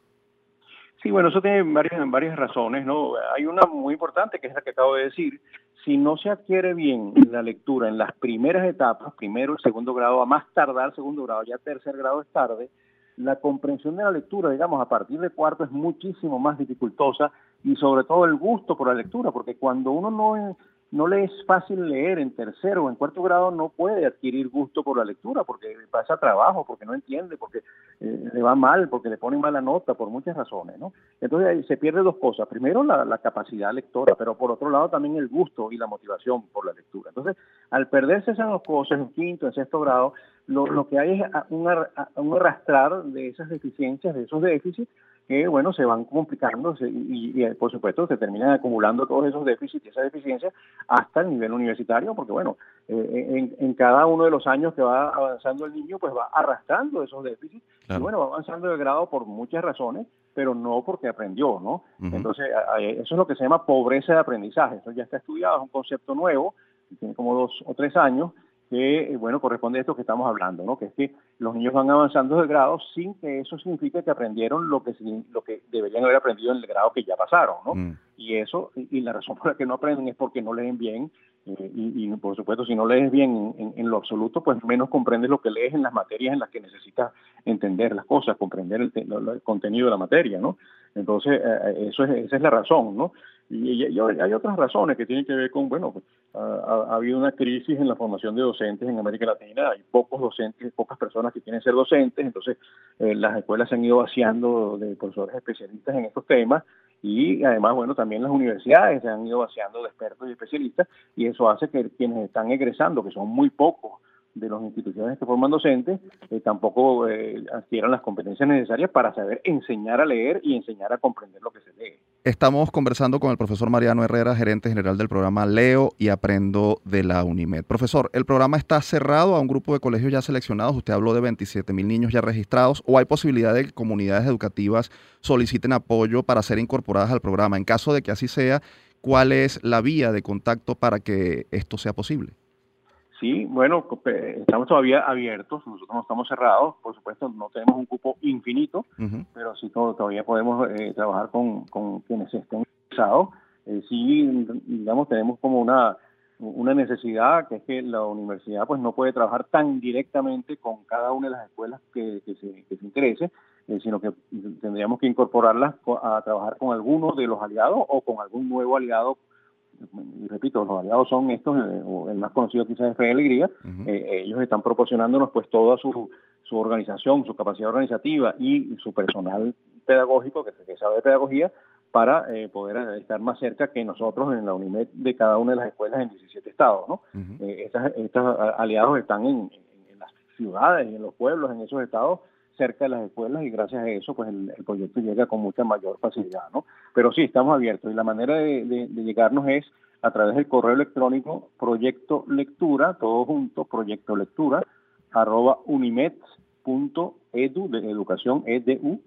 Sí, bueno, eso tiene varias, razones, ¿no? Hay una muy importante que es la que acabo de decir. Si no se adquiere bien la lectura en las primeras etapas, primero y segundo grado, a más tardar segundo grado, ya tercer grado es tarde, la comprensión de la lectura, digamos, a partir de cuarto es muchísimo más dificultosa y sobre todo el gusto por la lectura, porque cuando uno no no le es fácil leer en tercero o en cuarto grado, no puede adquirir gusto por la lectura porque pasa trabajo, porque no entiende, porque eh, le va mal, porque le ponen mala nota, por muchas razones, ¿no? Entonces se pierde dos cosas. Primero, la, capacidad lectora, pero por otro lado también el gusto y la motivación por la lectura. Entonces, al perderse esas dos cosas en quinto, en sexto grado, lo, que hay es un, un arrastrar de esas deficiencias, de esos déficits, que bueno, se van complicando y, y, por supuesto se terminan acumulando todos esos déficits y esas deficiencias hasta el nivel universitario, porque bueno, eh, en, en, cada uno de los años que va avanzando el niño, pues va arrastrando esos déficits y bueno, va avanzando de grado por muchas razones, pero no porque aprendió, ¿no? Entonces, eso es lo que se llama pobreza de aprendizaje, eso ya está estudiado, es un concepto nuevo, tiene como dos o tres años, que, eh, bueno, corresponde a esto que estamos hablando, ¿no? Que es que los niños van avanzando de grado sin que eso signifique que aprendieron lo que, lo que deberían haber aprendido en el grado que ya pasaron, ¿no? Mm. Y eso, y, la razón por la que no aprenden es porque no leen bien, eh, y, por supuesto, si no lees bien en, lo absoluto, pues menos comprendes lo que lees en las materias en las que necesitas entender las cosas, comprender el, contenido de la materia, ¿no? Entonces, eh, eso es, esa es la razón, ¿no? Y, hay otras razones que tienen que ver con, bueno, pues, ha, habido una crisis en la formación de docentes en América Latina, hay pocos docentes, pocas personas que quieren ser docentes, entonces eh, las escuelas se han ido vaciando de profesores especialistas en estos temas y además, bueno, también las universidades se han ido vaciando de expertos y especialistas y eso hace que quienes están egresando, que son muy pocos, de las instituciones que forman docentes eh, tampoco eh, adquieran las competencias necesarias para saber enseñar a leer y enseñar a comprender lo que se lee. Estamos conversando con el profesor Mariano Herrera, gerente general del programa Leo y Aprendo de la UNIMED. Profesor, ¿el programa está cerrado a un grupo de colegios ya seleccionados? Usted habló de 27 mil niños ya registrados. ¿O hay posibilidad de que comunidades educativas soliciten apoyo para ser incorporadas al programa? En caso de que así sea, ¿cuál es la vía de contacto para que esto sea posible? Sí, bueno, estamos todavía abiertos, nosotros no estamos cerrados, por supuesto no tenemos un cupo infinito, pero sí todavía podemos eh, trabajar con, quienes estén interesados. Eh, sí, digamos, tenemos como una, una necesidad que es que la universidad pues no puede trabajar tan directamente con cada una de las escuelas que, se, que se interese, eh, sino que tendríamos que incorporarlas a trabajar con alguno de los aliados o con algún nuevo aliado y repito, los aliados son estos, eh, el más conocido quizás es Fe Alegría, eh, ellos están proporcionándonos pues toda su, su organización, su capacidad organizativa y su personal pedagógico que, sabe de pedagogía para eh, poder estar más cerca que nosotros en la UNIMED de cada una de las escuelas en 17 estados. ¿no? estos aliados están en, en, las ciudades y en los pueblos, en esos estados, cerca de las escuelas y gracias a eso pues el, proyecto llega con mucha mayor facilidad, ¿no? Pero sí, estamos abiertos y la manera de, llegarnos es a través del correo electrónico proyecto lectura, todo junto, proyecto lectura, arroba unimet.edu, de educación edu,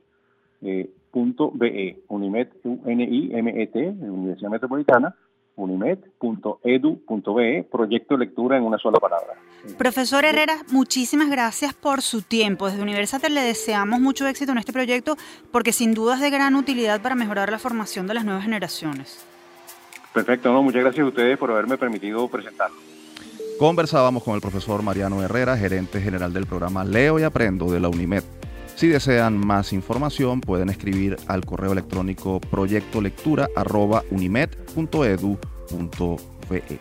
eh, punto be, unimet, U-N-I-M-E-T, Universidad Metropolitana, unimed.edu.be, proyecto lectura en una sola palabra. Profesor Herrera, muchísimas gracias por su tiempo. Desde Universate le deseamos mucho éxito en este proyecto porque sin duda es de gran utilidad para mejorar la formación de las nuevas generaciones. Perfecto, no, muchas gracias a ustedes por haberme permitido presentarlo. Conversábamos con el profesor Mariano Herrera, gerente general del programa Leo y Aprendo de la UNIMED. Si desean más información, pueden escribir al correo electrónico proyectolectura.unimed.edu.ve.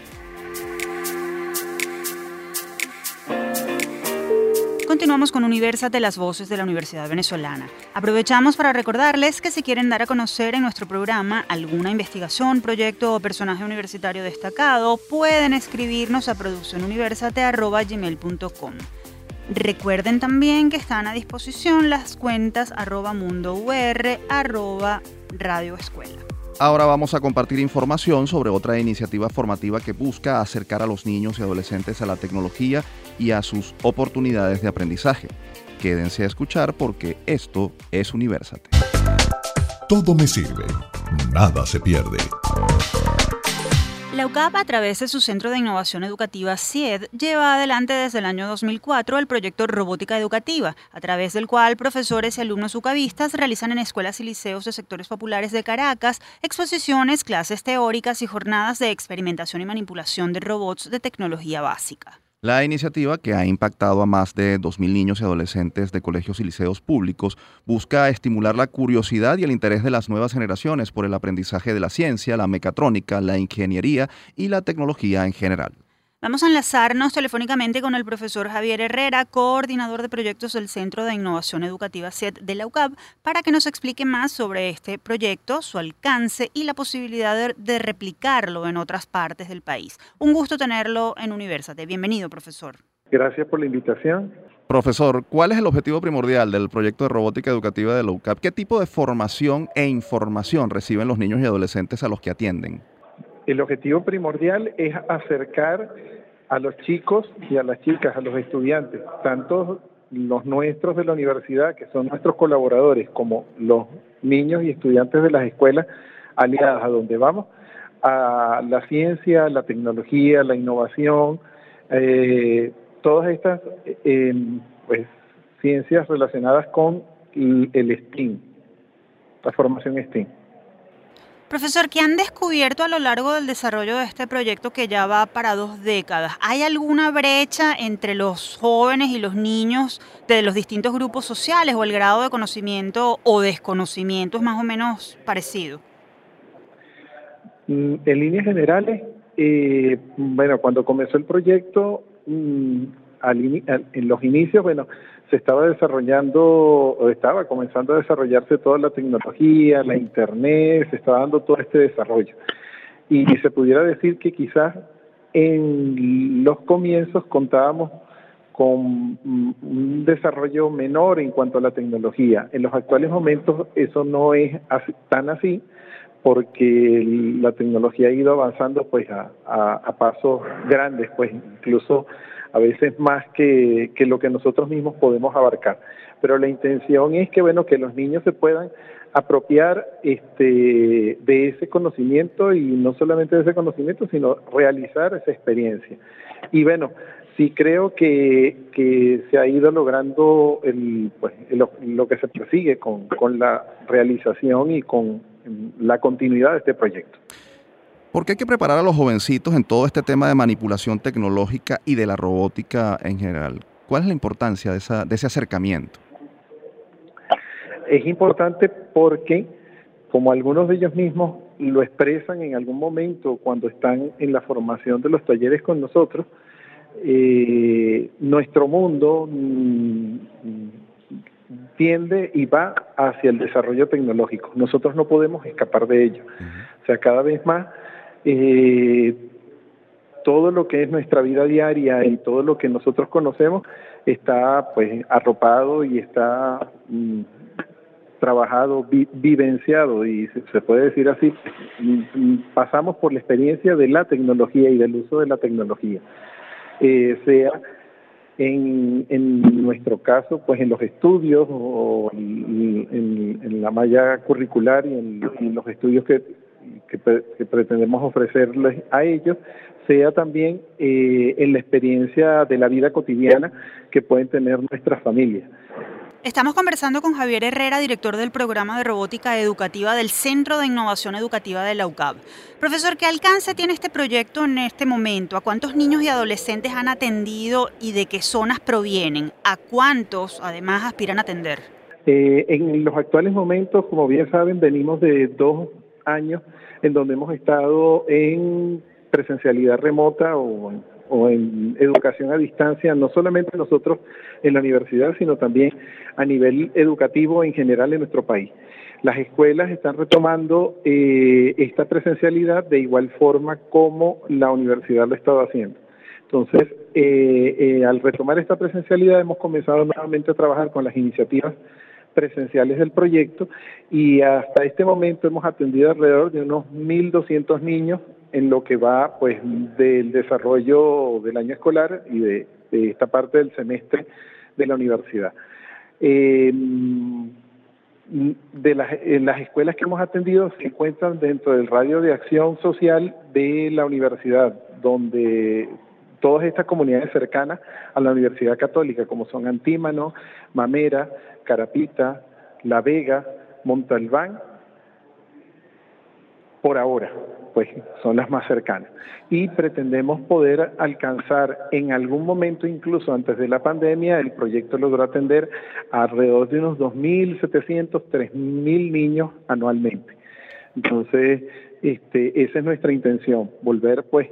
Continuamos con Universate, las voces de la Universidad Venezolana. Aprovechamos para recordarles que si quieren dar a conocer en nuestro programa alguna investigación, proyecto o personaje universitario destacado, pueden escribirnos a produccionuniversate.gmail.com. Recuerden también que están a disposición las cuentas arroba mundo arroba radio escuela. Ahora vamos a compartir información sobre otra iniciativa formativa que busca acercar a los niños y adolescentes a la tecnología y a sus oportunidades de aprendizaje. Quédense a escuchar porque esto es Universate. Todo me sirve, nada se pierde. La UCAP, a través de su Centro de Innovación Educativa CIED, lleva adelante desde el año 2004 el proyecto Robótica Educativa, a través del cual profesores y alumnos ucavistas realizan en escuelas y liceos de sectores populares de Caracas exposiciones, clases teóricas y jornadas de experimentación y manipulación de robots de tecnología básica. La iniciativa, que ha impactado a más de 2.000 niños y adolescentes de colegios y liceos públicos, busca estimular la curiosidad y el interés de las nuevas generaciones por el aprendizaje de la ciencia, la mecatrónica, la ingeniería y la tecnología en general. Vamos a enlazarnos telefónicamente con el profesor Javier Herrera, coordinador de proyectos del Centro de Innovación Educativa CET de la UCAP, para que nos explique más sobre este proyecto, su alcance y la posibilidad de, replicarlo en otras partes del país. Un gusto tenerlo en Universate. Bienvenido, profesor. Gracias por la invitación. Profesor, ¿cuál es el objetivo primordial del proyecto de robótica educativa de la UCAP? ¿Qué tipo de formación e información reciben los niños y adolescentes a los que atienden? El objetivo primordial es acercar a los chicos y a las chicas, a los estudiantes, tanto los nuestros de la universidad, que son nuestros colaboradores, como los niños y estudiantes de las escuelas aliadas a donde vamos, a la ciencia, la tecnología, la innovación, eh, todas estas eh, pues, ciencias relacionadas con el STEAM, la formación STEAM. Profesor, ¿qué han descubierto a lo largo del desarrollo de este proyecto que ya va para dos décadas? ¿Hay alguna brecha entre los jóvenes y los niños de los distintos grupos sociales o el grado de conocimiento o desconocimiento es más o menos parecido? Mm, en líneas generales, eh, bueno, cuando comenzó el proyecto, mm, en los inicios, bueno, se estaba desarrollando o estaba comenzando a desarrollarse toda la tecnología, la internet, se estaba dando todo este desarrollo. Y se pudiera decir que quizás en los comienzos contábamos con un desarrollo menor en cuanto a la tecnología. En los actuales momentos eso no es tan así porque la tecnología ha ido avanzando pues a, a pasos grandes, pues incluso a veces más que, lo que nosotros mismos podemos abarcar. Pero la intención es que, bueno, que los niños se puedan apropiar este, de ese conocimiento y no solamente de ese conocimiento, sino realizar esa experiencia. Y bueno, sí creo que, que se ha ido logrando el, pues, lo, que se persigue con, con la realización y con la continuidad de este proyecto. ¿Por qué hay que preparar a los jovencitos en todo este tema de manipulación tecnológica y de la robótica en general? ¿Cuál es la importancia de, esa, de ese acercamiento? Es importante porque, como algunos de ellos mismos lo expresan en algún momento cuando están en la formación de los talleres con nosotros, eh, nuestro mundo mm, tiende y va hacia el desarrollo tecnológico. Nosotros no podemos escapar de ello. O sea, cada vez más eh, todo lo que es nuestra vida diaria y todo lo que nosotros conocemos está pues arropado y está mm, trabajado, vivenciado. Y se, puede decir así, mm, pasamos por la experiencia de la tecnología y del uso de la tecnología, eh, sea en, en, nuestro caso, pues en los estudios o en, la malla curricular y en los estudios que que, pretendemos ofrecerles a ellos sea también eh, en la experiencia de la vida cotidiana que pueden tener nuestras familias. Estamos conversando con Javier Herrera, director del programa de robótica educativa del Centro de Innovación Educativa de la UCAB. Profesor, ¿qué alcance tiene este proyecto en este momento? ¿A cuántos niños y adolescentes han atendido y de qué zonas provienen? ¿A cuántos además aspiran a atender? Eh, en los actuales momentos, como bien saben, venimos de dos años en donde hemos estado en presencialidad remota o en educación a distancia, no solamente nosotros en la universidad, sino también a nivel educativo en general en nuestro país. Las escuelas están retomando eh, esta presencialidad de igual forma como la universidad lo estaba haciendo. Entonces, eh, eh, al retomar esta presencialidad hemos comenzado nuevamente a trabajar con las iniciativas presenciales del proyecto y hasta este momento hemos atendido alrededor de unos 1.200 niños en lo que va pues del desarrollo del año escolar y de, esta parte del semestre de la universidad. Eh, de las, las escuelas que hemos atendido se encuentran dentro del radio de acción social de la universidad, donde todas estas comunidades cercanas a la Universidad Católica, como son Antímano, Mamera, Carapita, La Vega, Montalbán, por ahora, pues son las más cercanas. Y pretendemos poder alcanzar en algún momento, incluso antes de la pandemia, el proyecto logró atender alrededor de unos 2.700, 3.000 niños anualmente. Entonces, este, esa es nuestra intención, volver pues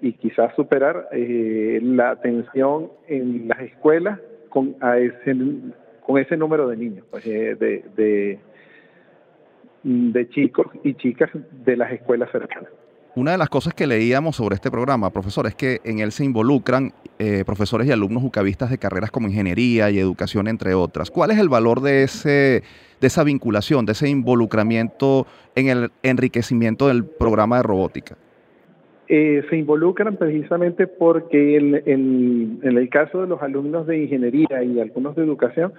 y quizás superar eh, la atención en las escuelas con, a ese, con ese número de niños, pues, eh, de, de, chicos y chicas de las escuelas cercanas. Una de las cosas que leíamos sobre este programa, profesor, es que en él se involucran eh, profesores y alumnos ucavistas de carreras como ingeniería y educación, entre otras. ¿Cuál es el valor de, ese, de esa vinculación, de ese involucramiento en el enriquecimiento del programa de robótica? Eh, se involucran precisamente porque en, el caso de los alumnos de ingeniería y algunos de educación,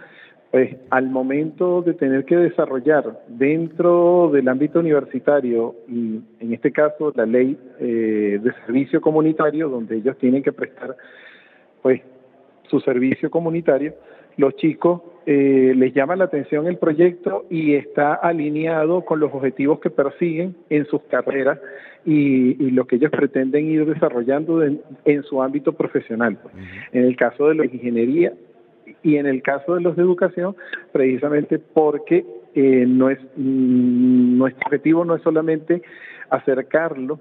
pues al momento de tener que desarrollar dentro del ámbito universitario, en este caso la ley eh, de servicio comunitario, donde ellos tienen que prestar pues su servicio comunitario, los chicos eh, les llama la atención el proyecto y está alineado con los objetivos que persiguen en sus carreras y, lo que ellos pretenden ir desarrollando en su ámbito profesional. En el caso de la ingeniería y en el caso de los de educación, precisamente porque eh, no es, mm, nuestro objetivo no es solamente acercarlo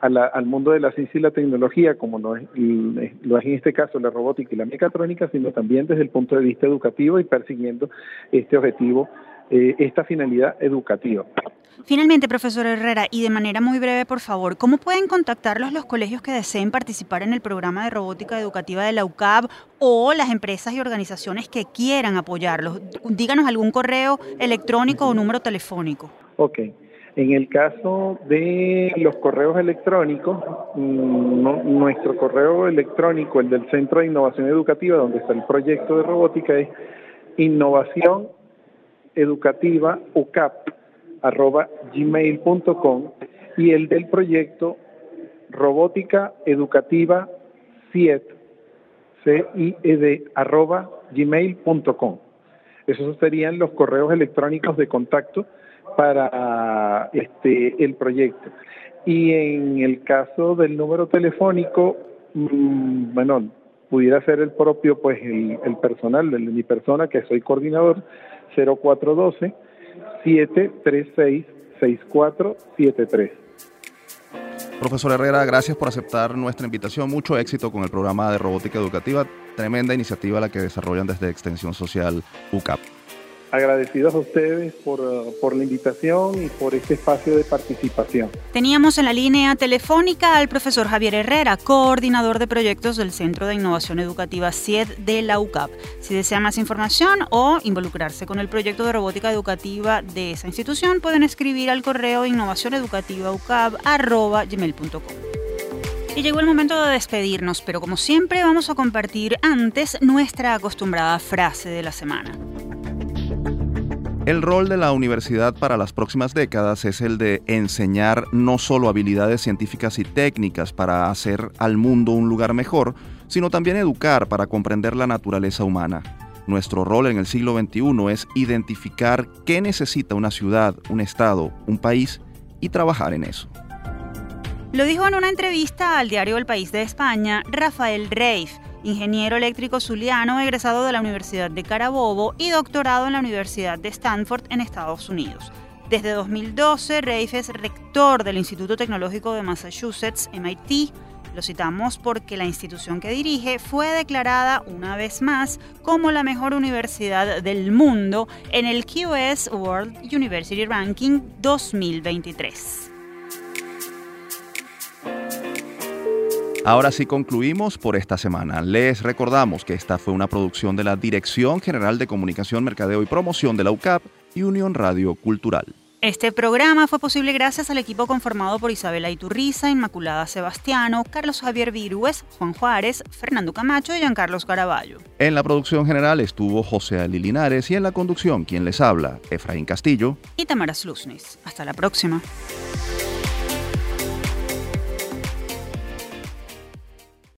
al mundo de la ciencia y la tecnología, como lo es, lo es en este caso la robótica y la mecatrónica, sino también desde el punto de vista educativo y persiguiendo este objetivo, eh, esta finalidad educativa. Finalmente, profesor Herrera, y de manera muy breve, por favor, ¿cómo pueden contactarlos los colegios que deseen participar en el programa de robótica educativa de la UCAB o las empresas y organizaciones que quieran apoyarlos? Díganos algún correo electrónico o número telefónico. Ok. En el caso de los correos electrónicos, mm, nuestro correo electrónico, el del Centro de Innovación Educativa, donde está el proyecto de robótica, es innovación educativa UCAP arroba gmail.com y el del proyecto robótica educativa 7 CIED arroba gmail.com. Esos serían los correos electrónicos de contacto para este el proyecto. Y en el caso del número telefónico, mm, bueno, pudiera ser el propio, pues el, el personal de mi persona, que soy coordinador, 0412 736-6473. Profesor Herrera, gracias por aceptar nuestra invitación. Mucho éxito con el programa de robótica educativa. Tremenda iniciativa la que desarrollan desde Extensión Social UCAP agradecidos a ustedes por, uh, por, la invitación y por este espacio de participación. Teníamos en la línea telefónica al profesor Javier Herrera, coordinador de proyectos del Centro de Innovación Educativa CIED de la UCAP. Si desea más información o involucrarse con el proyecto de robótica educativa de esa institución, pueden escribir al correo innovacioneducativaucap.gmail.com. Y llegó el momento de despedirnos, pero como siempre vamos a compartir antes nuestra acostumbrada frase de la semana. El rol de la universidad para las próximas décadas es el de enseñar no solo habilidades científicas y técnicas para hacer al mundo un lugar mejor, sino también educar para comprender la naturaleza humana. Nuestro rol en el siglo XXI es identificar qué necesita una ciudad, un estado, un país y trabajar en eso. Lo dijo en una entrevista al diario El País de España Rafael Reif, ingeniero eléctrico zuliano egresado de la Universidad de Carabobo y doctorado en la Universidad de Stanford en Estados Unidos. Desde 2012, Reif es rector del Instituto Tecnológico de Massachusetts, MIT. Lo citamos porque la institución que dirige fue declarada una vez más como la mejor universidad del mundo en el QS World University Ranking 2023. Ahora sí concluimos por esta semana. Les recordamos que esta fue una producción de la Dirección General de Comunicación, Mercadeo y Promoción de la UCAP y Unión Radio Cultural. Este programa fue posible gracias al equipo conformado por Isabela Iturriza, Inmaculada Sebastiano, Carlos Javier Virúes, Juan Juárez, Fernando Camacho y Giancarlos Caraballo. En la producción general estuvo José Ali Linares y en la conducción quien les habla, Efraín Castillo y Tamara Slusnis. Hasta la próxima.